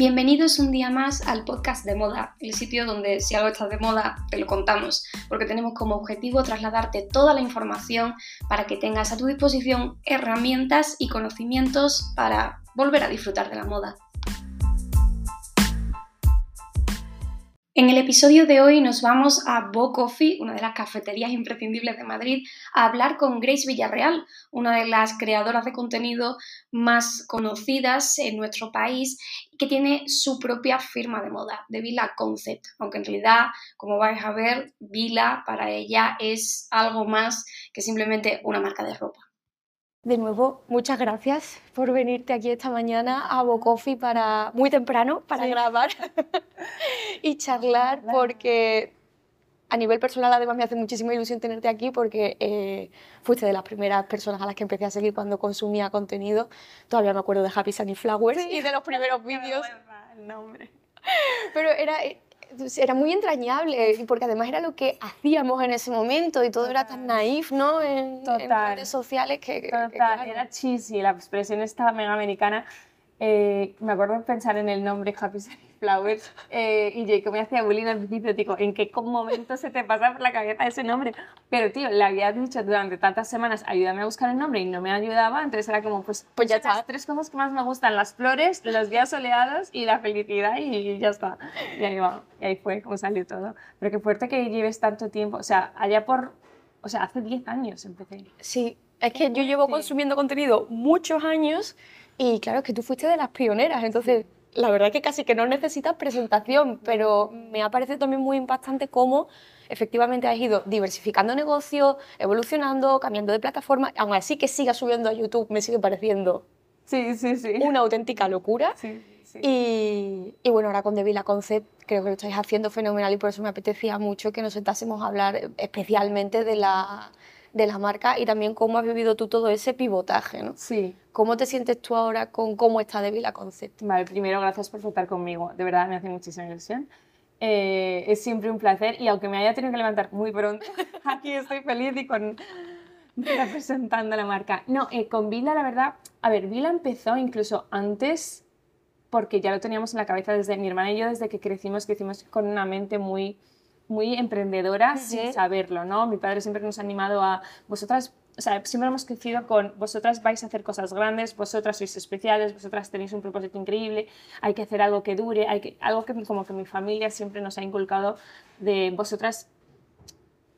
Bienvenidos un día más al podcast de moda, el sitio donde si algo está de moda te lo contamos, porque tenemos como objetivo trasladarte toda la información para que tengas a tu disposición herramientas y conocimientos para volver a disfrutar de la moda. En el episodio de hoy nos vamos a Bo Coffee, una de las cafeterías imprescindibles de Madrid, a hablar con Grace Villarreal, una de las creadoras de contenido más conocidas en nuestro país que tiene su propia firma de moda, de Vila Concept, aunque en realidad, como vais a ver, Vila para ella es algo más que simplemente una marca de ropa. De nuevo, muchas gracias por venirte aquí esta mañana a Bocofi para muy temprano para grabar y charlar porque a nivel personal además me hace muchísima ilusión tenerte aquí porque eh, fuiste de las primeras personas a las que empecé a seguir cuando consumía contenido. Todavía me acuerdo de Happy Sunny Flowers y de los primeros vídeos. El nombre. Pero era era muy entrañable, porque además era lo que hacíamos en ese momento y todo era tan naif, ¿no? En, redes sociales que... Total, era cheesy, la expresión esta mega americana. Eh, me acuerdo de pensar en el nombre Happy Flowers eh, y Jacob me hacía bullying al principio, digo, ¿en qué momento se te pasa por la cabeza ese nombre? Pero tío, le había dicho durante tantas semanas, ayúdame a buscar el nombre y no me ayudaba, entonces era como, pues, pues ya está, tres cosas que más me gustan, las flores, los días soleados y la felicidad y ya está. Y ahí va, y ahí fue como salió todo. Pero qué fuerte que lleves tanto tiempo, o sea, allá por, o sea, hace 10 años empecé. Sí, es que yo llevo consumiendo contenido muchos años y claro, es que tú fuiste de las pioneras, entonces la verdad que casi que no necesitas presentación, pero me ha parecido también muy impactante cómo efectivamente has ido diversificando negocios, evolucionando, cambiando de plataforma, aún así que sigas subiendo a YouTube me sigue pareciendo sí, sí, sí. una auténtica locura. Sí, sí. Y, y, bueno, ahora con The Villa Concept creo que lo estáis haciendo fenomenal y por eso me apetecía mucho que nos sentásemos a hablar especialmente de la de la marca y también cómo has vivido tú todo ese pivotaje, ¿no? Sí. ¿Cómo te sientes tú ahora con cómo está de Vila Concept? Vale, primero gracias por estar conmigo, de verdad me hace muchísima ilusión. Eh, es siempre un placer y aunque me haya tenido que levantar muy pronto, aquí estoy feliz y con representando la marca. No, eh, con Vila la verdad, a ver, Vila empezó incluso antes porque ya lo teníamos en la cabeza desde mi hermana y yo desde que crecimos, crecimos con una mente muy muy emprendedora sin saberlo, ¿no? Mi padre siempre nos ha animado a vosotras, o sea, siempre hemos crecido con vosotras vais a hacer cosas grandes, vosotras sois especiales, vosotras tenéis un propósito increíble, hay que hacer algo que dure, hay que, algo que como que mi familia siempre nos ha inculcado de vosotras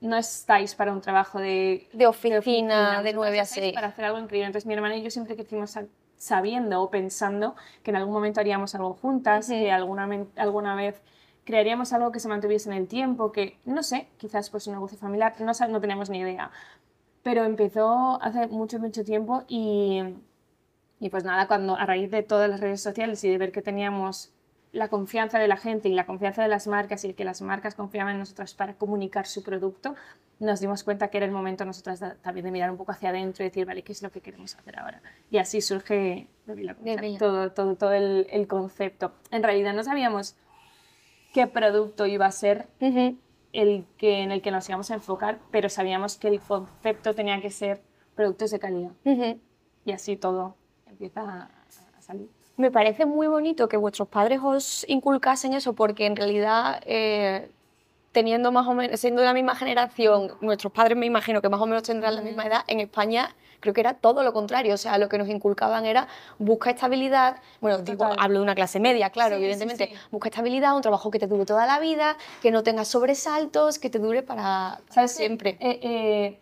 no estáis para un trabajo de, de oficina, de, 9 a 6. Para hacer algo increíble. Entonces mi hermana y yo siempre crecimos sabiendo o pensando que en algún momento haríamos algo juntas, que alguna, alguna vez crearíamos algo que se mantuviese en el tiempo, que no sé, quizás pues un negocio familiar, no, no teníamos ni idea. Pero empezó hace mucho, mucho tiempo y, y pues nada, cuando a raíz de todas las redes sociales y de ver que teníamos la confianza de la gente y la confianza de las marcas y que las marcas confiaban en nosotras para comunicar su producto, nos dimos cuenta que era el momento nosotras también de mirar un poco hacia adentro y decir, vale, ¿qué es lo que queremos hacer ahora? Y así surge todo, todo, todo el, el, concepto. En realidad no sabíamos qué producto iba a ser el que, en el que nos íbamos a enfocar, pero sabíamos que el concepto tenía que ser productos de calidad. Y así todo empieza a, salir. Me parece muy bonito que vuestros padres os inculcasen eso, porque en realidad, eh, teniendo más o menos, siendo de la misma generación, nuestros padres me imagino que más o menos tendrán la misma edad, en España creo que era todo lo contrario, o sea, lo que nos inculcaban era busca estabilidad, bueno, digo, hablo de una clase media, claro, evidentemente, busca estabilidad, un trabajo que te dure toda la vida, que no tengas sobresaltos, que te dure para, ¿sabes? siempre. Eh, eh,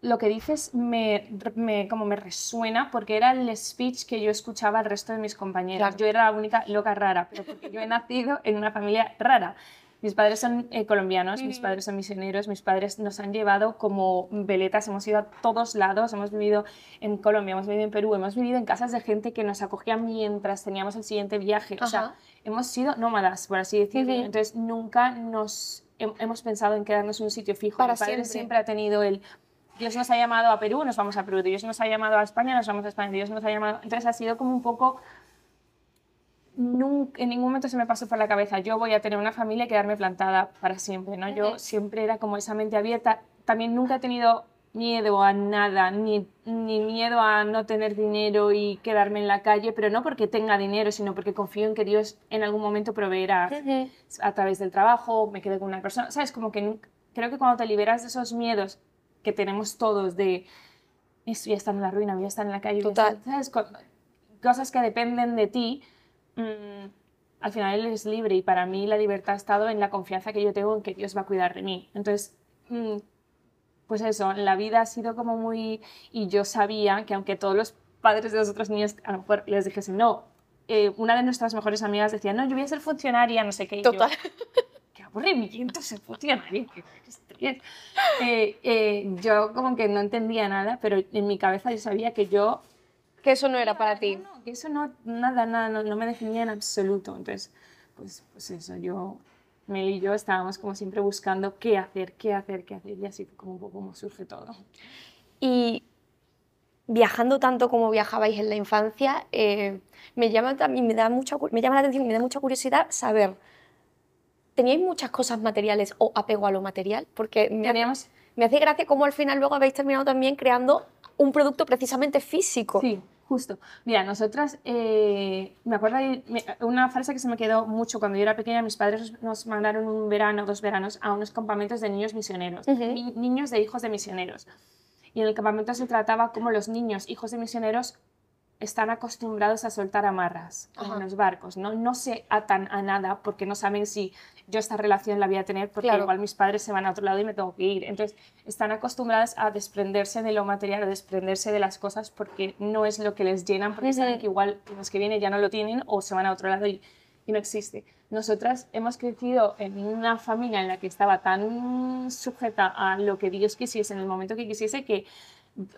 lo que dices me, me, como me resuena porque era el speech que yo escuchaba al resto de mis compañeras. Yo era la única loca rara, pero porque yo he nacido en una familia rara. Mis padres son eh, colombianos, mis padres son misioneros, mis padres nos han llevado como veletas, hemos ido a todos lados, hemos vivido en Colombia, hemos vivido en Perú, hemos vivido en casas de gente que nos acogía mientras teníamos el siguiente viaje. O sea, hemos sido nómadas, por así decirlo. Entonces, nunca nos hemos pensado en quedarnos en un sitio fijo. Para Mi padre siempre. siempre ha tenido el Dios nos ha llamado a Perú, nos vamos a Perú. Dios nos ha llamado a España, nos vamos a España. Dios nos ha llamado. Entonces ha sido como un poco nunca, en ningún momento se me pasó por la cabeza, yo voy a tener una familia y quedarme plantada para siempre, ¿no? Yo siempre era como esa mente abierta. También nunca he tenido miedo a nada, ni, ni miedo a no tener dinero y quedarme en la calle, pero no porque tenga dinero, sino porque confío en que Dios en algún momento proveerá a través del trabajo, me quedo con una persona, ¿sabes? Como que creo que cuando te liberas de esos miedos que tenemos todos de estoy ya en la ruina, voy a estar en la calle, Total. ¿sabes? Cosas que dependen de ti, mm, al final eres libre y para mí la libertad ha estado en la confianza que yo tengo en que Dios va a cuidar de mí. Entonces, mm, pues eso, la vida ha sido como muy... Y yo sabía que aunque todos los padres de los otros niños a lo mejor les dijesen, no, eh, una de nuestras mejores amigas decía, no, yo voy a ser funcionaria, no sé qué. Total. qué aburrimiento ser funcionaria, qué. Eh, eh, yo como que no entendía nada, pero en mi cabeza yo sabía que yo... Que eso no era para ti. No, que eso no, nada, nada, no, no me definía en absoluto. Entonces, pues, pues eso, yo Mel y yo estábamos como siempre buscando qué hacer, qué hacer, qué hacer, y así como un poco como surge todo. Y viajando tanto como viajabais en la infancia, eh, me, llama, me, da mucha, me llama la atención me da mucha curiosidad saber, ¿teníais muchas cosas materiales o apego a lo material? Porque me, Teníamos... me hace gracia cómo al final luego habéis terminado también creando un producto precisamente físico. Sí, Justo. Mira, nosotras, eh, me acuerdo de una frase que se me quedó mucho cuando yo era pequeña, mis padres nos mandaron un verano, dos veranos, a unos campamentos de niños misioneros, niños de hijos de misioneros. Y en el campamento se trataba como los niños, hijos de misioneros, están acostumbrados a soltar amarras en los barcos, ¿no? No se atan a nada porque no saben si yo esta relación la voy a tener porque igual mis padres se van a otro lado y me tengo que ir. Entonces, están acostumbrados a desprenderse de lo material, a desprenderse de las cosas porque no es lo que les llenan, porque saben que igual los que vienen ya no lo tienen o se van a otro lado y, y no existe. Nosotras hemos crecido en una familia en la que estaba tan sujeta a lo que Dios quisiese en el momento que quisiese que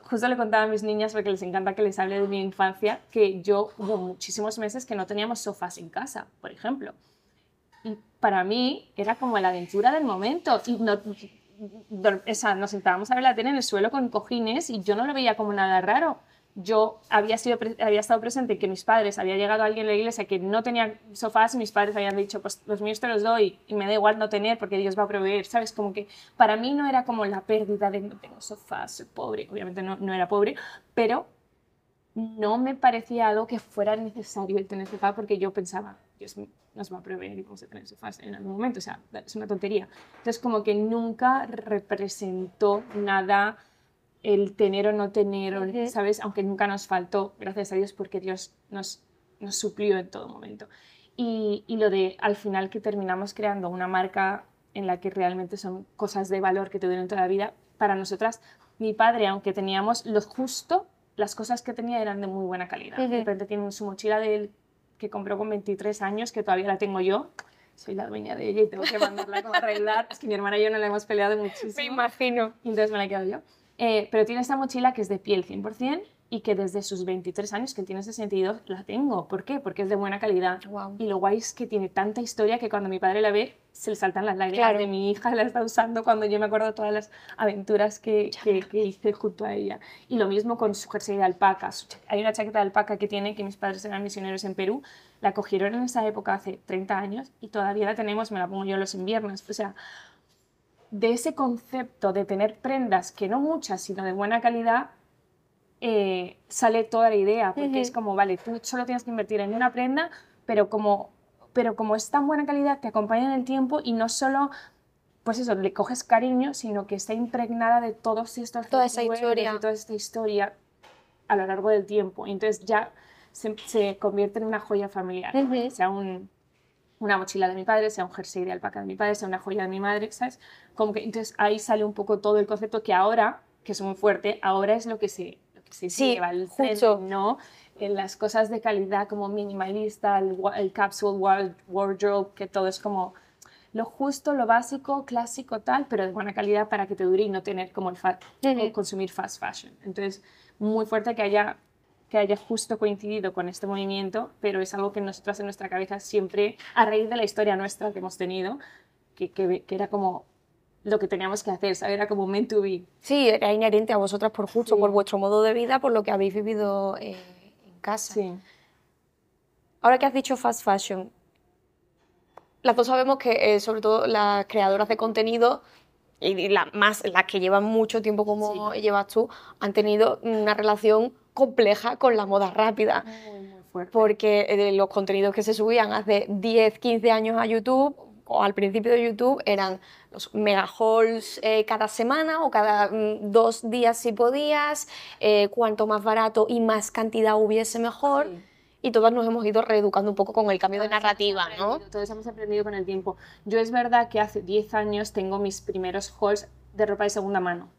justo le contaba a mis niñas, porque les encanta que les hable de mi infancia, que yo hubo muchísimos meses que no teníamos sofás en casa, por ejemplo. Y para mí era como la aventura del momento. Y no, o sea, nos sentábamos a ver la tele en el suelo con cojines y yo no lo veía como nada raro yo había, sido, había estado presente que mis padres, había llegado alguien a la iglesia que no tenía sofás y mis padres habían dicho, pues los míos te los doy y me da igual no tener porque Dios va a proveer, ¿sabes? Como que para mí no era como la pérdida de no tengo sofás, soy pobre, obviamente no, no era pobre, pero no me parecía algo que fuera necesario el tener sofá porque yo pensaba, Dios nos va a proveer y vamos a tener sofás en algún momento, o sea, es una tontería. Entonces como que nunca representó nada el tener o no tener, ¿sabes? Aunque nunca nos faltó, gracias a Dios, porque Dios nos, nos suplió en todo momento. Y, y, lo de al final que terminamos creando una marca en la que realmente son cosas de valor que te duran toda la vida, para nosotras, mi padre, aunque teníamos lo justo, las cosas que tenía eran de muy buena calidad. De repente tiene su mochila de él que compró con 23 años, que todavía la tengo yo, soy la dueña de ella y tengo que mandarla como a arreglar. Es que mi hermana y yo no la hemos peleado muchísimo. Me imagino. Y entonces me la he quedado yo. Eh, pero tiene esta mochila que es de piel 100% y que desde sus 23 años, que tiene ese sentido, la tengo. ¿Por qué? Porque es de buena calidad. Y lo guay es que tiene tanta historia que cuando mi padre la ve, se le saltan las lágrimas de mi hija, la está usando cuando yo me acuerdo de todas las aventuras que, que, hice junto a ella. Y lo mismo con su jersey de alpaca. Hay una chaqueta de alpaca que tiene, que mis padres eran misioneros en Perú, la cogieron en esa época hace 30 años y todavía la tenemos, me la pongo yo los inviernos. O sea, de ese concepto de tener prendas, que no muchas, sino de buena calidad, eh, sale toda la idea, porque es como, vale, tú solo tienes que invertir en una prenda, pero como, pero como es tan buena calidad, te acompaña en el tiempo y no solo, pues eso, le coges cariño, sino que está impregnada de todos estos... Toda esa historia. Toda esta historia a lo largo del tiempo. Y entonces ya se, convierte en una joya familiar, sea un una mochila de mi padre, sea un jersey de alpaca de mi padre, sea una joya de mi madre, ¿sabes? Como que entonces ahí sale un poco todo el concepto que ahora, que es muy fuerte, ahora es lo que se, lo que se sí, lleva el ¿no? En las cosas de calidad como minimalista, el, el capsule wardrobe, que todo es como lo justo, lo básico, clásico, tal, pero de buena calidad para que te dure y no tener como el consumir fast fashion. Entonces, muy fuerte que haya que haya justo coincidido con este movimiento, pero es algo que nosotras en nuestra cabeza siempre, a raíz de la historia nuestra que hemos tenido, que, que, era como lo que teníamos que hacer, ¿sabes? Era como meant to be. Sí, era inherente a vosotras por justo, por vuestro modo de vida, por lo que habéis vivido eh, en casa. Sí. Ahora que has dicho fast fashion, las dos sabemos que, eh, sobre todo las creadoras de contenido, y la, más las que llevan mucho tiempo como llevas tú, han tenido una relación compleja con la moda rápida. Porque eh, los contenidos que se subían hace 10, 15 años a YouTube o al principio de YouTube eran los mega hauls eh, cada semana o cada mm, dos días si podías, eh, cuanto más barato y más cantidad hubiese mejor. Y todas nos hemos ido reeducando un poco con el cambio de narrativa, ¿no? Todos hemos aprendido con el tiempo. Yo es verdad que hace 10 años tengo mis primeros hauls de ropa de segunda mano.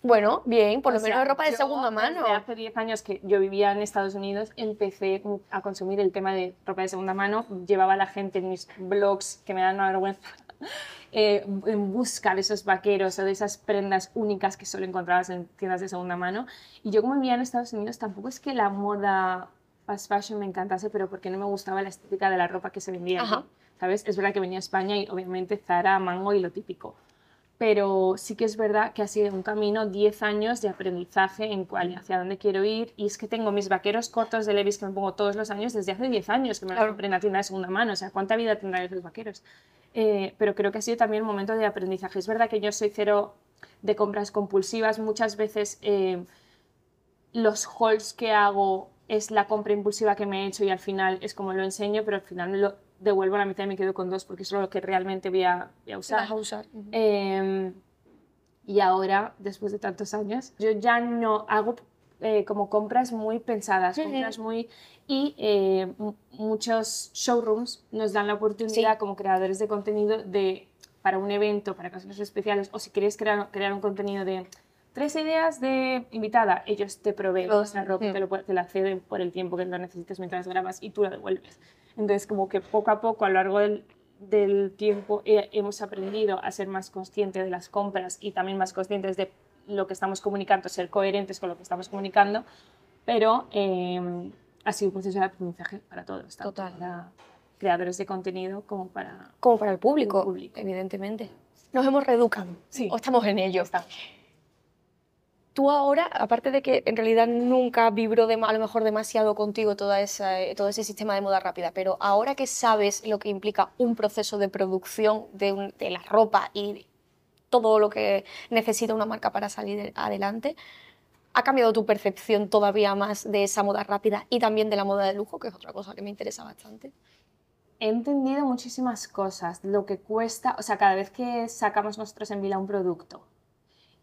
Bueno, bien, por lo menos ropa de segunda mano. hace 10 años que yo vivía en Estados Unidos, empecé a consumir el tema de ropa de segunda mano. Llevaba a la gente en mis blogs, que me dan una vergüenza, eh, en busca de esos vaqueros o de esas prendas únicas que solo encontrabas en tiendas de segunda mano. Y yo como vivía en Estados Unidos, tampoco es que la moda fast fashion me encantase, pero porque no me gustaba la estética de la ropa que se vendía. ¿Sabes? Es verdad que venía a España y obviamente Zara, Mango y lo típico pero sí que es verdad que ha sido un camino, 10 años de aprendizaje en cuál y hacia dónde quiero ir. Y es que tengo mis vaqueros cortos de Levis que me pongo todos los años desde hace 10 años que me los compré en la tienda de segunda mano. O sea, ¿cuánta vida tendrán esos vaqueros? Eh, pero creo que ha sido también un momento de aprendizaje. Es verdad que yo soy cero de compras compulsivas. Muchas veces eh, los hauls que hago es la compra impulsiva que me he hecho y al final es como lo enseño, pero al final lo, devuelvo la mitad y me quedo con dos porque es lo que realmente voy a, usar. usar. Em, y ahora, después de tantos años, yo ya no hago eh, como compras muy pensadas, compras muy... Y eh, muchos showrooms nos dan la oportunidad como creadores de contenido de para un evento, para ocasiones especiales, o si quieres crear, crear un contenido de tres ideas de invitada, ellos te proveen esa ropa, te, lo, te la ceden por el tiempo que lo necesites mientras grabas y tú la devuelves. Entonces, como que poco a poco, a lo largo del, del tiempo, hemos aprendido a ser más conscientes de las compras y también más conscientes de lo que estamos comunicando, ser coherentes con lo que estamos comunicando, pero eh, ha sido un proceso de aprendizaje para todos, tanto para creadores de contenido como para, como para el público, público. evidentemente. Nos hemos reeducado, sí. o estamos en ello. Estamos tú ahora, aparte de que en realidad nunca vibró a lo mejor demasiado contigo toda esa, todo ese sistema de moda rápida, pero ahora que sabes lo que implica un proceso de producción de, la ropa y todo lo que necesita una marca para salir adelante, ¿ha cambiado tu percepción todavía más de esa moda rápida y también de la moda de lujo, que es otra cosa que me interesa bastante? He entendido muchísimas cosas, lo que cuesta, o sea, cada vez que sacamos nosotros en Vila un producto,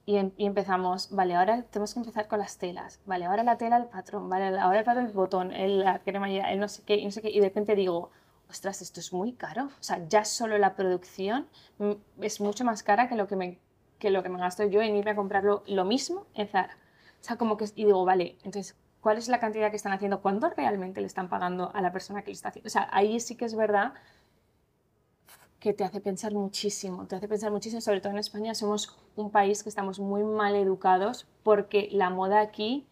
Em, y, empezamos, vale, ahora tenemos que empezar con las telas, vale, ahora la tela el patrón, vale, ahora el patrón el botón, el, la cremallera, el no sé qué, y no sé qué, y de repente digo, ostras, esto es muy caro, o sea, ya solo la producción mm, es mucho más cara que lo que me, que lo que me gasto yo en irme a comprarlo lo mismo en Zara. O sea, como que, y digo, vale, entonces, ¿cuál es la cantidad que están haciendo? ¿Cuánto realmente le están pagando a la persona que le está haciendo? O sea, ahí sí que es verdad que te hace pensar muchísimo, te hace pensar muchísimo, sobre todo en España somos un país que estamos muy mal educados porque la moda aquí,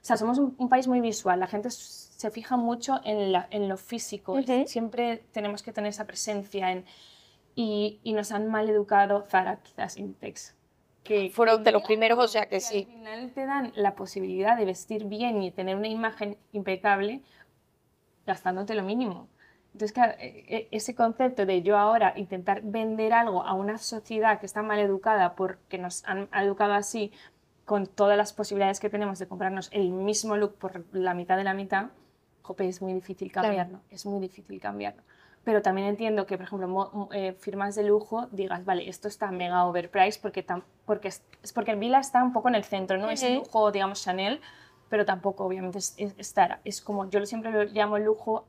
o sea, somos un, país muy visual, la gente se fija mucho en, en lo físico, siempre tenemos que tener esa presencia en, y, y, nos han mal educado Zara, quizás Intex. Que, Fueron de los primeros, o sea que, sí. Al final te dan la posibilidad de vestir bien y tener una imagen impecable gastándote lo mínimo. Entonces, claro, e, e, ese concepto de yo ahora intentar vender algo a una sociedad que está mal educada porque nos han educado así, con todas las posibilidades que tenemos de comprarnos el mismo look por la mitad de la mitad, jope, es muy difícil cambiarlo, es muy difícil cambiarlo. Pero también entiendo que, por ejemplo, eh, firmas de lujo digas, vale, esto está mega overpriced porque, porque es, porque el Vila está un poco en el centro, no es lujo, digamos, Chanel, pero tampoco, obviamente, es, es, es como, yo siempre lo llamo lujo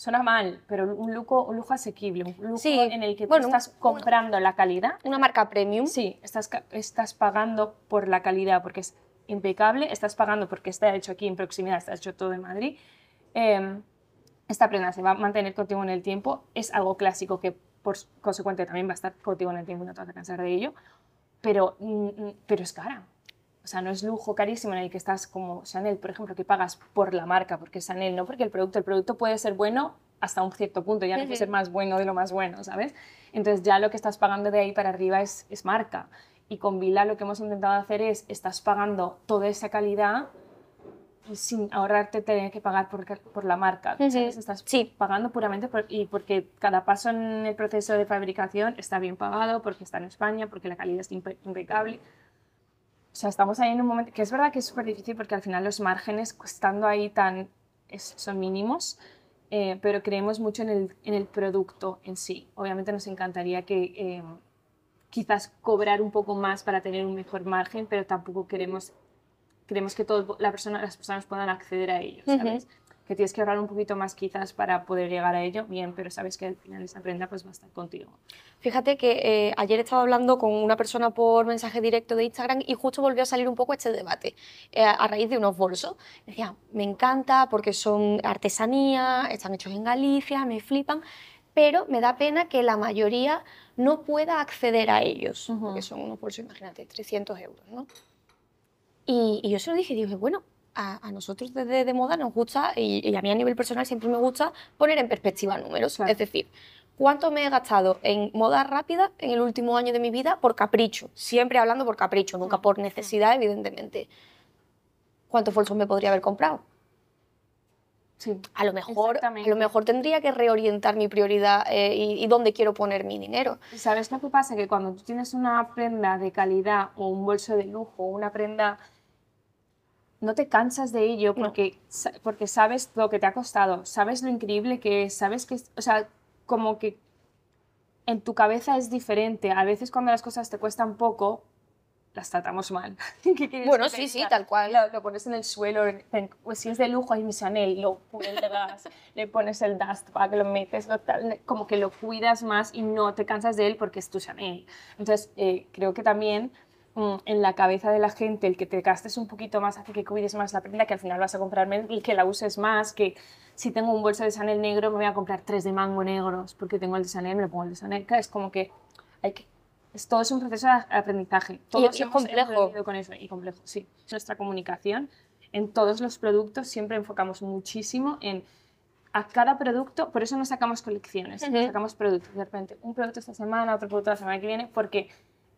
suena mal, pero un lujo, un lujo asequible, un lujo en el que tú estás comprando la calidad. Una marca premium. Sí, estás, estás pagando por la calidad porque es impecable, estás pagando porque está hecho aquí en proximidad, está hecho todo en Madrid. Em, esta prenda se va a mantener contigo en el tiempo, es algo clásico que por consecuente también va a estar contigo en el tiempo no te vas a cansar de ello, pero, mm, mm, pero es cara. O sea, no es lujo carísimo en el que estás como Chanel, por ejemplo, que pagas por la marca, porque es Chanel, no porque el producto. El producto puede ser bueno hasta un cierto punto, ya no puede ser más bueno de lo más bueno, ¿sabes? Entonces ya lo que estás pagando de ahí para arriba es, es marca. Y con Vila lo que hemos intentado hacer es, estás pagando toda esa calidad sin ahorrarte tener que pagar por, por la marca. ¿sabes? Estás Sí. pagando puramente por- y porque cada paso en el proceso de fabricación está bien pagado, porque está en España, porque la calidad es impe- impecable. O sea, estamos ahí en un momento que es verdad que es súper difícil porque al final los márgenes, estando ahí tan, es- son mínimos, eh, pero creemos mucho en el, en el producto en sí. Obviamente nos encantaría que eh, quizás cobrar un poco más para tener un mejor margen, pero tampoco queremos, queremos que todo, la persona, las personas puedan acceder a ello. ¿sabes? Que tienes que ahorrar un poquito más quizás para poder llegar a ello, bien, pero sabes que al final esa prenda pues va a estar contigo. Fíjate que eh, ayer estaba hablando con una persona por mensaje directo de Instagram y justo volvió a salir un poco este debate eh, a raíz de unos bolsos. Decía, me encanta porque son artesanía, están hechos en Galicia, me flipan, pero me da pena que la mayoría no pueda acceder a ellos, Ujú. porque son unos bolsos, imagínate, 300 euros, ¿no? Y, y yo se lo dije, dije, bueno, a, a nosotros desde de moda nos gusta, y, y a mí a nivel personal siempre me gusta poner en perspectiva números. Claro. Es decir, ¿cuánto me he gastado en moda rápida en el último año de mi vida por capricho? Siempre hablando por capricho, nunca por necesidad, evidentemente. ¿Cuántos bolsos me podría haber comprado? Sí. A lo mejor, a lo mejor tendría que reorientar mi prioridad eh, y, y dónde quiero poner mi dinero. ¿Y ¿Sabes lo que pasa? Que cuando tú tienes una prenda de calidad o un bolso de lujo o una prenda, no te cansas de ello porque, sa- porque sabes lo que te ha costado, sabes lo increíble que es, sabes que, o sea, como que en tu cabeza es diferente. A veces cuando las cosas te cuestan poco, las tratamos mal. ¿Qué quieres Bueno, sí, sí, tal cual. Lo, lo pones en el suelo, pues si es de lujo, hay mi Chanel, lo cuelgas, le pones el dust bag, lo metes, lo tal, como que lo cuidas más y no te cansas de él porque es tu Chanel. Entonces, eh, creo que también en la cabeza de la gente el que te gastes un poquito más hace que cuides más la prenda, que al final vas a comprar menos y que la uses más, que si tengo un bolso de Chanel negro me voy a comprar tres de mango negros porque tengo el de Chanel, me lo pongo el de Chanel. Es como que hay que... Es, todo es un proceso de aprendizaje. Todos y es hemos complejo. con eso y complejo, sí. Nuestra comunicación en todos los productos siempre enfocamos muchísimo en a cada producto, por eso no sacamos colecciones, sacamos productos de repente, un producto esta semana, otro producto la semana que viene, porque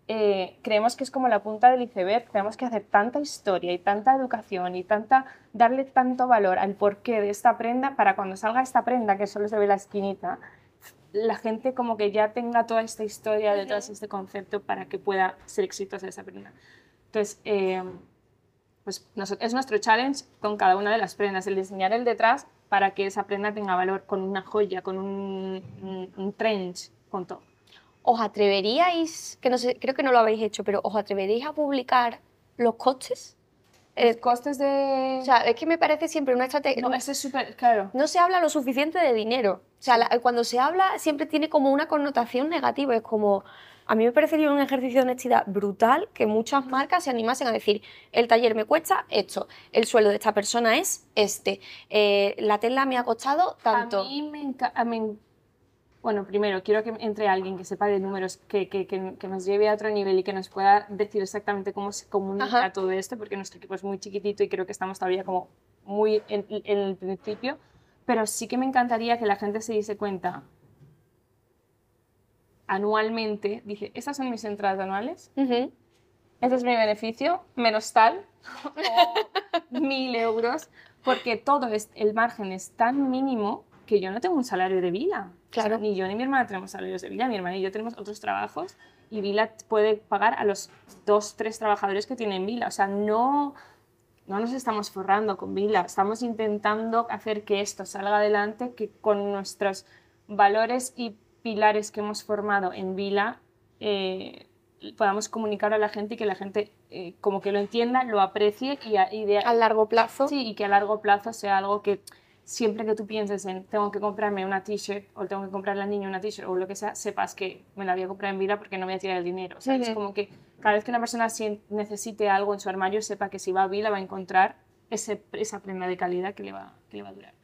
eh, creemos que es como la punta del iceberg, tenemos que hacer tanta historia y tanta educación y tanta darle tanto valor al porqué de esta prenda para cuando salga esta prenda que solo se ve la esquinita, la gente como que ya tenga toda esta historia detrás de este concepto para que pueda ser exitosa esa prenda. Entonces, eh, pues es nuestro challenge con cada una de las prendas, el diseñar el detrás para que esa prenda tenga valor con una joya, con un, un, un trench, con todo. ¿Os atreveríais, que no sé, creo que no lo habéis hecho, pero os atreveríais a publicar los costes? Eh, costes de... o sea, es que me parece siempre una estrategia... no, ese es súper, claro. no se habla lo suficiente de dinero. O sea, la- cuando se habla siempre tiene como una connotación negativa. Es como, a mí me parecería un ejercicio de honestidad brutal que muchas marcas se animasen a decir, el taller me cuesta esto, el sueldo de esta persona es este, eh, la tela me ha costado tanto. A mí me encanta... Bueno, primero, quiero que entre alguien que sepa de números, que, que, que, que nos lleve a otro nivel y que nos pueda decir exactamente cómo se comunica Ajá. todo esto, porque nuestro equipo es muy chiquitito y creo que estamos todavía como muy en, en el principio, pero sí que me encantaría que la gente se diese cuenta anualmente, dice, estas son mis entradas anuales, Ujú. este es mi beneficio, menos tal, o mil euros, porque todo es, el margen es tan mínimo que yo no tengo un salario de vida. O sea, Claro. ni yo ni mi hermana tenemos salarios de vida, mi hermana y yo tenemos otros trabajos y Vila puede pagar a los dos, tres trabajadores que tienen Vila. O sea, no, no nos estamos forrando con Vila, estamos intentando hacer que esto salga adelante, que con nuestros valores y pilares que hemos formado en Vila eh, podamos comunicar a la gente y que la gente eh, como que lo entienda, lo aprecie y, a- y de, A largo plazo. Sí, y que a largo plazo sea algo que siempre que tú pienses en tengo que comprarme una t-shirt o tengo que comprarle al niño una t-shirt o lo que sea, sepas que me la voy a comprar en vida porque no voy a tirar el dinero. O sea, Es Ujú. como que cada vez que una persona necesite algo en su armario, sepa que si va a Vila va a encontrar ese, esa prenda de calidad que le va, que le va a durar.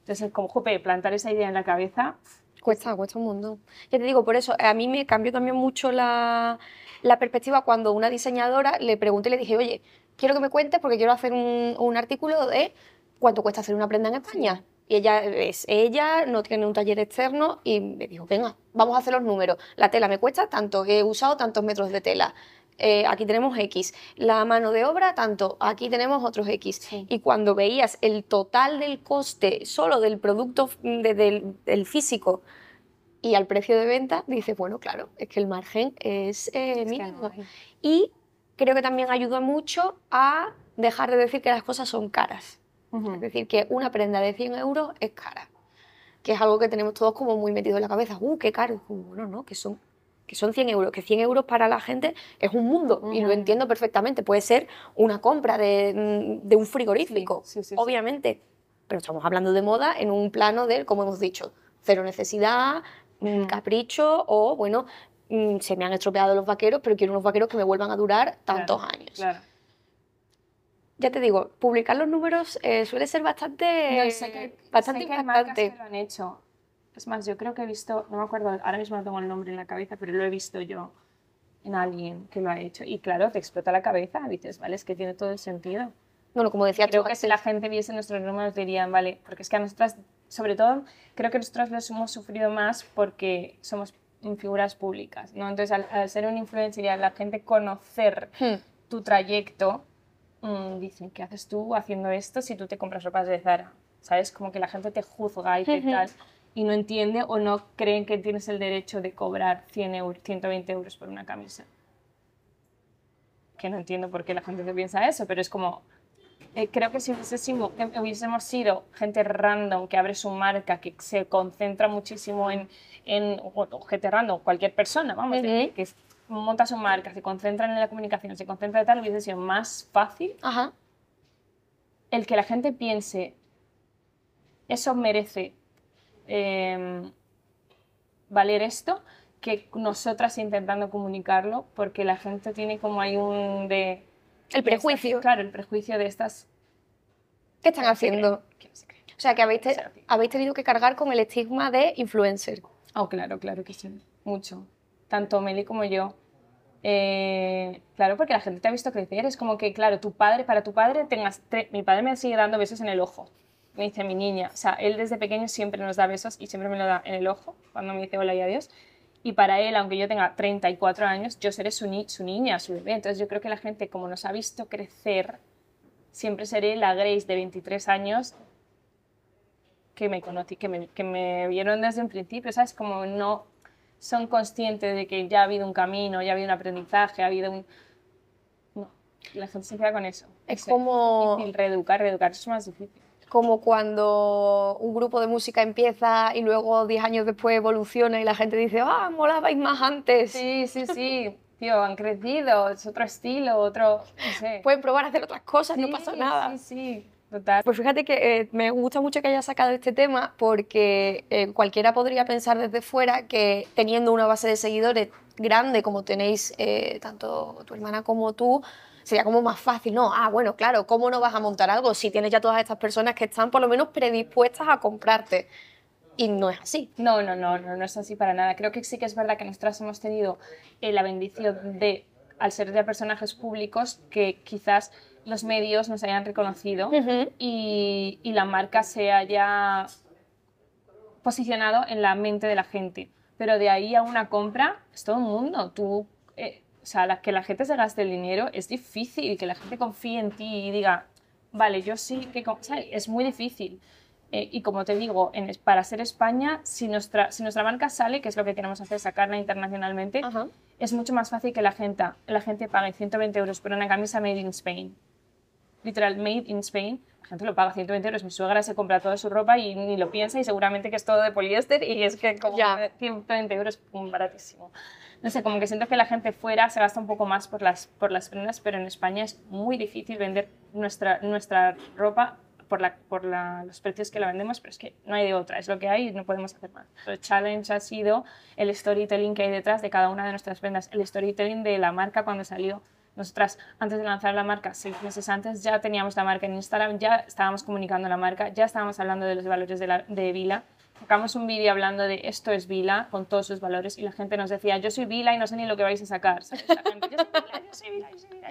Entonces, como jope, plantar esa idea en la cabeza, Cuesta, cuesta un montón. Ya te digo, por eso a mí me cambió también mucho la, la perspectiva cuando una diseñadora le pregunté y le dije, oye, quiero que me cuentes porque quiero hacer un, un artículo de cuánto cuesta hacer una prenda en España. Y ella es ella, no tiene un taller externo y me dijo, venga, vamos a hacer los números. La tela me cuesta tanto, he usado tantos metros de tela. eh, aquí tenemos X. La mano de obra, tanto, aquí tenemos otros X. Y cuando veías el total del coste solo del producto del, físico y al precio de venta, dices, bueno, claro, es que el margen es, eh, mínimo. Y creo que también ayuda mucho a dejar de decir que las cosas son caras. Es decir, que una prenda de 100 euros es cara. Que es algo que tenemos todos como muy metido en la cabeza. ¡Uh, qué caro! Bueno, no, que son, que son 100 euros. Que 100 euros para la gente es un mundo. Y lo entiendo perfectamente. Puede ser una compra de, de un frigorífico, obviamente. Pero estamos hablando de moda en un plano de, como hemos dicho, cero necesidad, mm, capricho o, bueno, mm, se me han estropeado los vaqueros, pero quiero unos vaqueros que me vuelvan a durar tantos años. Claro ya te digo, publicar los números eh, suele ser bastante, no, sé que, bastante sé que lo han hecho. Es más, yo creo que he visto, no me acuerdo, ahora mismo no tengo el nombre en la cabeza, pero lo he visto yo en alguien que lo ha hecho. Y claro, te explota la cabeza, dices, vale, es que tiene todo el sentido. Bueno, como decía, creo que si la gente viese nuestros números dirían, vale, porque es que a nosotras, sobre todo, creo que nosotras los hemos sufrido más porque somos figuras públicas, ¿no? Entonces, al, ser un influencer y a la gente conocer hmm. tu trayecto, Mm, dicen, ¿qué haces tú haciendo esto si tú te compras ropas de Zara? ¿Sabes? Como que la gente te juzga y tal, y no entiende o no creen que tienes el derecho de cobrar 100 euros, 120 euros por una camisa. Que no entiendo por qué la gente piensa eso, pero es como, eh, creo que si hubiésemos, hubiésemos, sido gente random que abre su marca, que se concentra muchísimo en, en o, gente random, cualquier persona, vamos, que monta su marca, se concentran en la comunicación, se concentra en tal, hubiese sido más fácil el que la gente piense, eso merece em, valer esto, que nosotras intentando comunicarlo, porque la gente tiene como hay un de... El prejuicio. claro, el prejuicio de estas... ¿Qué están haciendo? o sea, que habéis, habéis tenido que cargar con el estigma de influencer. Oh, claro, claro que sí, mucho tanto Meli como yo. Eh, claro, porque la gente te ha visto crecer. Es como que, claro, tu padre, para tu padre, tengas. mi padre me sigue dando besos en el ojo. Me dice mi niña. O sea, él desde pequeño siempre nos da besos y siempre me lo da en el ojo cuando me dice hola y adiós. Y para él, aunque yo tenga 34 años, yo seré su, niña, su bebé. Entonces yo creo que la gente, como nos ha visto crecer, siempre seré la Grace de 23 años que me conocí, que me, que me vieron desde un principio, ¿sabes? Como no son conscientes de que ya ha habido un camino, ya ha habido un aprendizaje, ha habido un... No, la gente se queda con eso. Es como... Es reeducar, reeducar es más difícil. Como cuando un grupo de música empieza y luego 10 años después evoluciona y la gente dice, ah, molabais más antes. Sí, sí, sí. Tío, han crecido, es otro estilo, otro, no sé. Pueden probar a hacer otras cosas, no pasa nada. Sí, sí. Pues fíjate que eh, me gusta mucho que hayas sacado este tema porque eh, cualquiera podría pensar desde fuera que teniendo una base de seguidores grande como tenéis eh, tanto tu hermana como tú, sería como más fácil, ¿no? Ah, bueno, claro, ¿cómo no vas a montar algo si tienes ya todas estas personas que están por lo menos predispuestas a comprarte? Y no es así. No, no, no, no, no es así para nada. Creo que sí que es verdad que nosotras hemos tenido la bendición de, al ser de personajes públicos, que quizás los medios nos hayan reconocido y, y, la marca se haya posicionado en la mente de la gente. Pero de ahí a una compra es todo el mundo. Tú, eh, o sea, la, que la gente se gaste el dinero es difícil, que la gente confíe en ti y diga, vale, yo sí que... O sea, es muy difícil. Eh, y como te digo, en, para ser España, si nuestra, si nuestra marca sale, que es lo que queremos hacer, sacarla internacionalmente, es mucho más fácil que la gente, la gente pague 120 euros por una camisa made in Spain literal made in Spain, la gente lo paga 120 euros. Mi suegra se compra toda su ropa y ni lo piensa y seguramente que es todo de poliéster y es que como 120 euros es baratísimo. No sé, como que siento que la gente fuera se gasta un poco más por las, por las prendas, pero en España es muy difícil vender nuestra, nuestra ropa por, la, por la, los precios que la vendemos, pero es que no hay de otra, es lo que hay y no podemos hacer más. El challenge ha sido el storytelling que hay detrás de cada una de nuestras prendas, el storytelling de la marca cuando salió nosotras, antes de lanzar la marca, seis meses antes, ya teníamos la marca en Instagram, ya estábamos comunicando la marca, ya estábamos hablando de los valores de, la, de Vila. Sacamos un vídeo hablando de esto es Vila, con todos sus valores, y la gente nos decía, yo soy Vila y no sé ni lo que vais a sacar. yo soy Vila, yo soy Vila,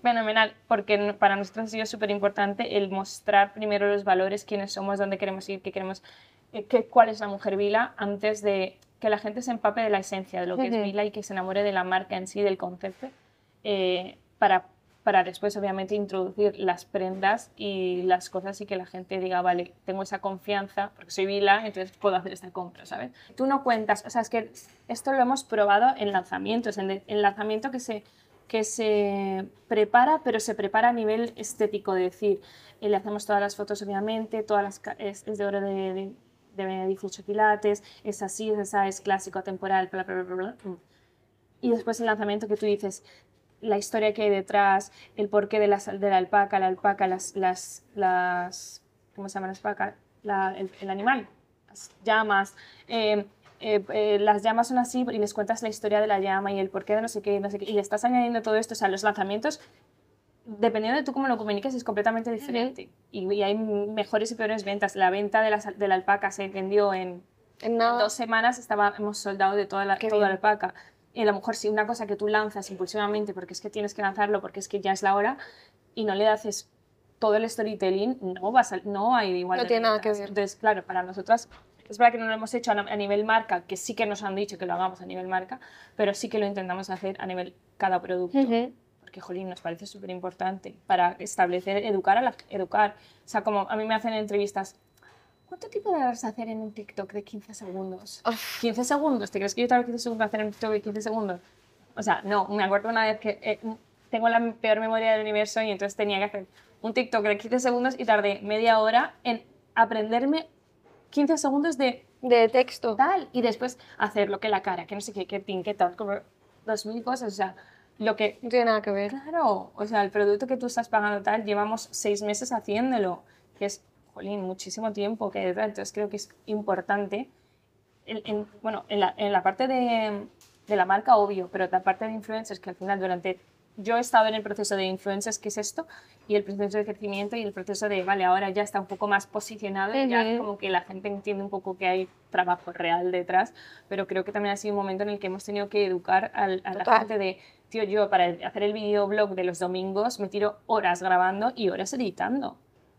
Fenomenal, porque para nosotros ha sido súper importante el mostrar primero los valores, quiénes somos, dónde queremos ir, qué queremos, eh, qué, cuál es la mujer Vila, antes de que la gente se empape de la esencia de lo que es Vila y que se enamore de la marca en sí, del concepto eh, para, para después obviamente introducir las prendas y las cosas y que la gente diga, vale, tengo esa confianza porque soy Vila, entonces puedo hacer esta compra, ¿sabes? Tú no cuentas, o sea, es que esto lo hemos probado en lanzamientos, en el lanzamiento que se que se prepara, pero se prepara a nivel estético, de decir, eh, le hacemos todas las fotos obviamente, todas las, es, de oro de, de, 18 quilates, es así, es es clásico, atemporal, bla, bla, bla, bla. Y después el lanzamiento que tú dices, la historia que hay detrás, el porqué de la, de la alpaca, la alpaca, las, las, las ¿cómo se llama la alpaca? La, el, animal, las llamas, eh, eh, eh, las llamas son así y les cuentas la historia de la llama y el porqué de no sé qué, no sé qué, y le estás añadiendo todo esto, o sea, los lanzamientos, dependiendo de tú cómo lo comuniques, es completamente diferente. y, hay mejores y peores ventas. La venta de la, de la alpaca se vendió en, en dos semanas, estaba, hemos soldado de toda la, toda la alpaca. Y a lo mejor si una cosa que tú lanzas impulsivamente porque es que tienes que lanzarlo, porque es que ya es la hora, y no le haces todo el storytelling, no, vas no hay igual. No tiene nada que ver. Entonces, claro, para nosotras es verdad que no lo hemos hecho a nivel marca, que sí que nos han dicho que lo hagamos a nivel marca, pero sí que lo intentamos hacer a nivel cada producto. Porque, jolín, nos parece súper importante para establecer, educar a la educar. O sea, como a mí me hacen entrevistas, ¿cuánto tiempo debes hacer en un TikTok de 15 segundos? 15 segundos, ¿te crees que yo tardo 15 segundos hacer un TikTok de 15 segundos? O sea, no, me acuerdo una vez que eh, tengo la peor memoria del universo y entonces tenía que hacer un TikTok de 15 segundos y tardé media hora en aprenderme 15 segundos de, de texto. Tal, y después hacer lo que la cara, que no sé qué, que tin, que tal, como dos mil cosas, o sea, lo que... No tiene nada que ver. Claro, o sea, el producto que tú estás pagando tal, llevamos seis meses haciéndolo, que es, jolín, muchísimo tiempo que entonces creo que es importante, en, bueno, en la, en la parte de, de la marca, obvio, pero la parte de influencers, que al final durante yo he estado en el proceso de influencers, que es esto, y el proceso de crecimiento y el proceso de, vale, ahora ya está un poco más posicionado, y ya como que la gente entiende un poco que hay trabajo real detrás, pero creo que también ha sido un momento en el que hemos tenido que educar a la gente de, tío, yo para hacer el videoblog de los domingos me tiro horas grabando y horas editando.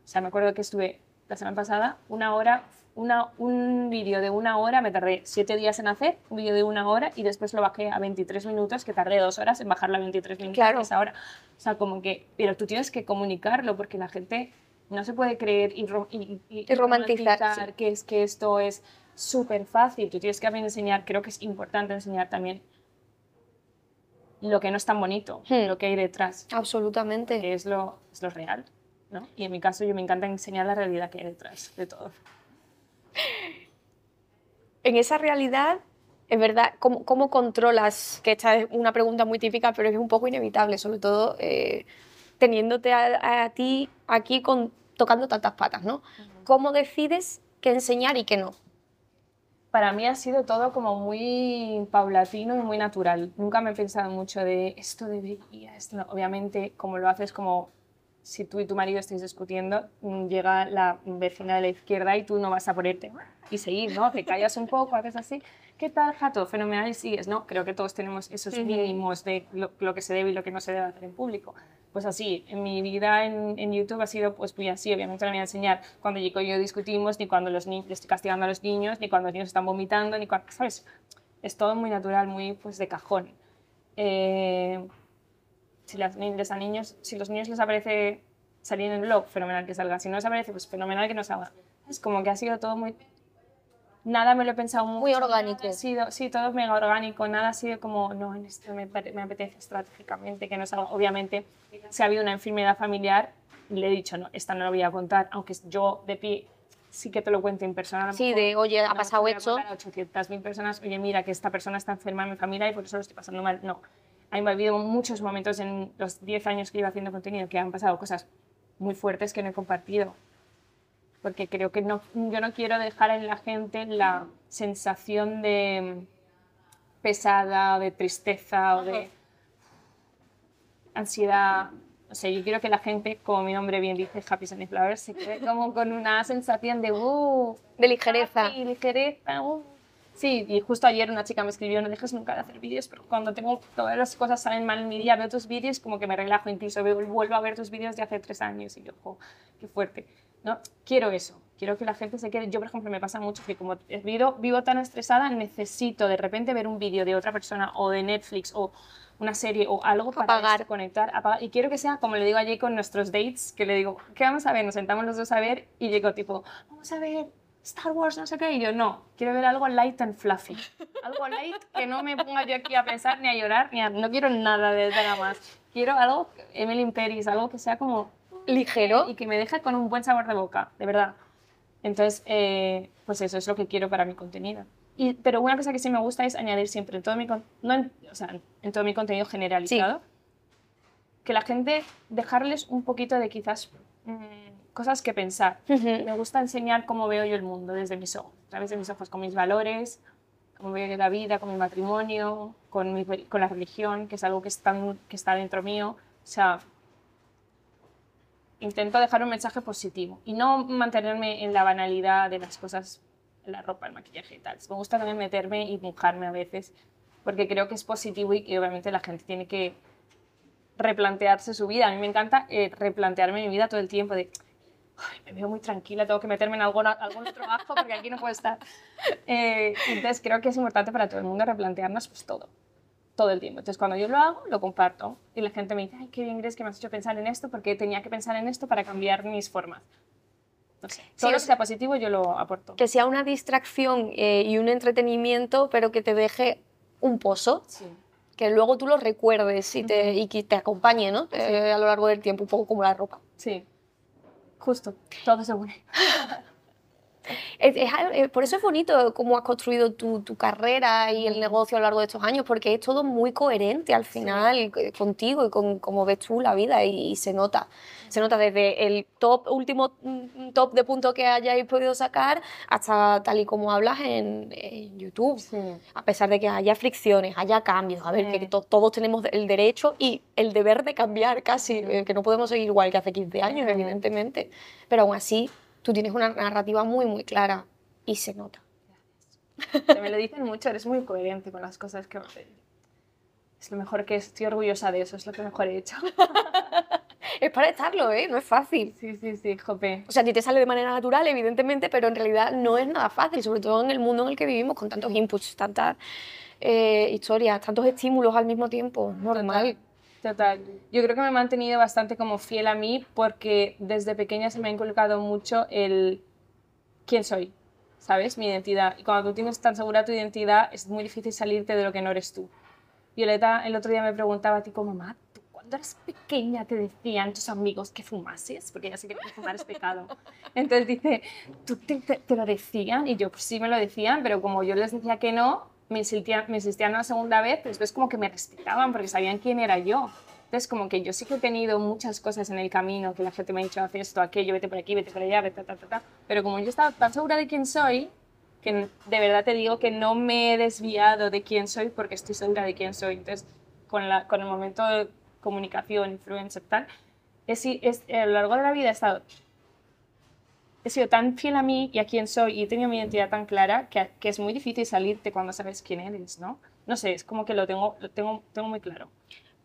O sea, me acuerdo que estuve la semana pasada una hora una, un vídeo de una hora me tardé siete días en hacer, un vídeo de una hora y después lo bajé a 23 minutos, que tardé dos horas en bajarlo a 23 minutos. Claro. Esa hora. O sea, como que, pero tú tienes que comunicarlo porque la gente no se puede creer y, y, romantizar, que es que esto es súper fácil. Tú tienes que enseñar, creo que es importante enseñar también lo que no es tan bonito, hmm. lo que hay detrás. Absolutamente. Que es lo, es lo real. ¿No? Y en mi caso yo me encanta enseñar la realidad que hay detrás de todo en esa realidad, es verdad, ¿cómo, controlas? Que esta es una pregunta muy típica, pero es un poco inevitable, sobre todo eh, teniéndote a, ti aquí con, tocando tantas patas, ¿no? ¿Cómo decides qué enseñar y qué no? Para mí ha sido todo como muy paulatino y muy natural. Nunca me he pensado mucho de esto debería, esto Obviamente, como lo haces como si tú y tu marido estáis discutiendo, mm, llega la vecina de la izquierda y tú no vas a ponerte y seguir, ¿no? Te callas un poco, haces así. ¿Qué tal, Jato? Fenomenal y sigues, ¿no? Creo que todos tenemos esos mínimos de lo, que se debe y lo que no se debe hacer en público. Pues así, en mi vida en, en YouTube ha sido pues muy así. Obviamente no me voy a enseñar cuando yo y yo discutimos, ni cuando los niños, estoy castigando a los niños, ni cuando los niños están vomitando, ni cuando, ¿sabes? Es todo muy natural, muy pues de cajón. Eh, si, las, a niños, si los niños les aparece salir en el blog, fenomenal que salga. Si no les aparece, pues fenomenal que no salga. Es como que ha sido todo muy... Nada me lo he pensado muy orgánico. Ha sido, sí, todo mega orgánico. Nada ha sido como, no, en esto me, me apetece estratégicamente que no salga. Obviamente, si ha habido una enfermedad familiar, le he dicho, no, esta no la voy a contar, aunque yo de pie sí que te lo cuento en persona. Sí, de, oye, ha pasado esto. A 800.000 personas, oye, mira, que esta persona está enferma en mi familia y por eso lo estoy pasando mal. No, ha habido muchos momentos en los 10 años que llevo haciendo contenido que han pasado cosas muy fuertes que no he compartido. Porque creo que no, yo no quiero dejar en la gente la sensación de pesada o de tristeza o de ansiedad. O sea, yo quiero que la gente, como mi nombre bien dice, Happy Sunny Flowers, se quede como con una sensación de, uh, de ligereza. Y ligereza, uh, Sí, y justo ayer una chica me escribió, no dejes nunca de hacer vídeos, pero cuando tengo todas las cosas salen mal en mi día, veo tus vídeos, como que me relajo, incluso vuelvo a ver tus vídeos de hace tres años y yo, qué fuerte. ¿no? Quiero eso, Quiero que la gente se quede. Yo, por ejemplo, me pasa mucho que como vivo, vivo tan estresada, necesito de repente ver un vídeo de otra persona o de Netflix o una serie o algo para Apagar. conectar, apagar. Y quiero que sea como le digo allí con nuestros dates, que le digo, ¿qué vamos a ver? Nos sentamos los dos a ver y llego tipo, vamos a ver Star Wars, no sé qué. Y yo, no, quiero ver algo light and fluffy. Algo light que no me ponga yo aquí a pensar ni a llorar, ni a, no quiero nada de nada más. Quiero algo, Emily in Paris, algo que sea como Ligero. y que me deje con un buen sabor de boca, de verdad. Entonces, eh, pues eso es lo que quiero para mi contenido. Y, pero una cosa que sí me gusta es añadir siempre en todo mi, no en, o sea, en todo mi contenido generalizado, que la gente dejarles un poquito de quizás mm, cosas que pensar. Ujú. Me gusta enseñar cómo veo yo el mundo desde mis ojos, a través de mis ojos, con mis valores, cómo veo yo la vida, con mi matrimonio, con, mi, con la religión, que es algo que está, que está dentro mío. O sea, intento dejar un mensaje positivo y no mantenerme en la banalidad de las cosas, la ropa, el maquillaje y tal. Me gusta también meterme y mojarme a veces, porque creo que es positivo y que obviamente la gente tiene que replantearse su vida. A mí me encanta eh, replantearme mi vida todo el tiempo de, "Ay, me veo muy tranquila, tengo que meterme en algún, algún otro porque aquí no puedo estar. Eh, entonces creo que es importante para todo el mundo replantearnos pues todo, todo el tiempo. Entonces cuando yo lo hago, lo comparto y la gente me dice, ay, qué bien crees que me has hecho pensar en esto porque tenía que pensar en esto para cambiar mis formas. No sé, todo Sí, lo que sea positivo yo lo aporto. Que sea una distracción eh, y un entretenimiento, pero que te deje un pozo, Sí. que luego tú lo recuerdes y, te, y que te acompañe ¿no? Eh, a lo largo del tiempo, un poco como la ropa. Sí, justo, todo se une. Es- es al- eh, por eso es bonito cómo has construido tu, tu carrera y el negocio a lo largo de estos años, porque es todo muy coherente al final eh, contigo y con cómo ves tú la vida y, y se nota. Se nota desde el top, último mm, top de puntos que hayáis podido sacar hasta tal y como hablas en, en YouTube. Sí. A pesar de que haya fricciones, haya cambios, a ver, que Mm. to- todos tenemos el derecho y el deber de cambiar casi, eh, que no podemos seguir igual que hace 15 años, Mm. evidentemente. Pero aún así, tú tienes una narrativa muy, muy clara y se nota. Que me lo dicen mucho, eres muy coherente con las cosas que. Es lo mejor que es, estoy orgullosa de eso, es lo que mejor he hecho. Es para estarlo, ¿eh? No es fácil. Sí, sí, sí, jope. O sea, a ti te sale de manera natural, evidentemente, pero en realidad no es nada fácil, sobre todo en el mundo en el que vivimos, con tantos inputs, tantas eh, historias, tantos estímulos al mismo tiempo. Normal. Total. Yo creo que me he mantenido bastante como fiel a mí porque desde pequeña se me ha inculcado mucho el quién soy, ¿sabes? Mi identidad. Y cuando tú tienes tan segura tu identidad, es muy difícil salirte de lo que no eres tú. Violeta el otro día me preguntaba, tipo, mamá, ¿tú cuando eras pequeña te decían tus amigos que fumases? Porque ya sé que fumar es pecado. Entonces dice, ¿tú te lo decían? Y yo, pues sí me lo decían, pero como yo les decía que no, me insistían, me insistían una segunda vez, después como que me respetaban porque sabían quién era yo. Entonces como que yo sí que he tenido muchas cosas en el camino, que la gente me ha dicho, haz esto, aquello, vete por aquí, vete por allá, vete, ta, ta, ta. Pero como yo estaba tan segura de quién soy, que de verdad te digo que no me he desviado de quién soy porque estoy segura de quién soy. Entonces, con, la, con el momento de comunicación, influencer, tal, es, es, a lo largo de la vida he estado he sido tan fiel a mí y a quién soy y he tenido mi identidad tan clara que, que es muy difícil salirte cuando sabes quién eres, ¿no? No sé, es como que lo tengo, lo tengo, tengo muy claro.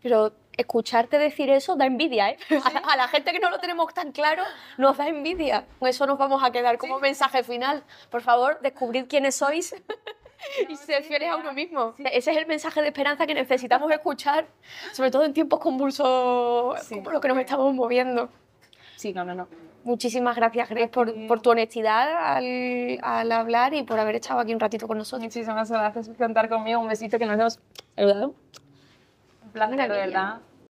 Pero escucharte decir eso da envidia, ¿eh? A, la, a la gente que no lo tenemos tan claro nos da envidia. Eso nos vamos a quedar como mensaje final. Por favor, descubrid quiénes sois y ser fieles a uno mismo. Ese es el mensaje de esperanza que necesitamos escuchar, sobre todo en tiempos convulsos Sí. como los que nos estamos moviendo. Sí, no, no, no. Muchísimas gracias, Grace, por, por tu honestidad al, al hablar y por haber estado aquí un ratito con nosotros. Muchísimas gracias por contar conmigo. Un besito que nos saludado. Un placer, de verdad.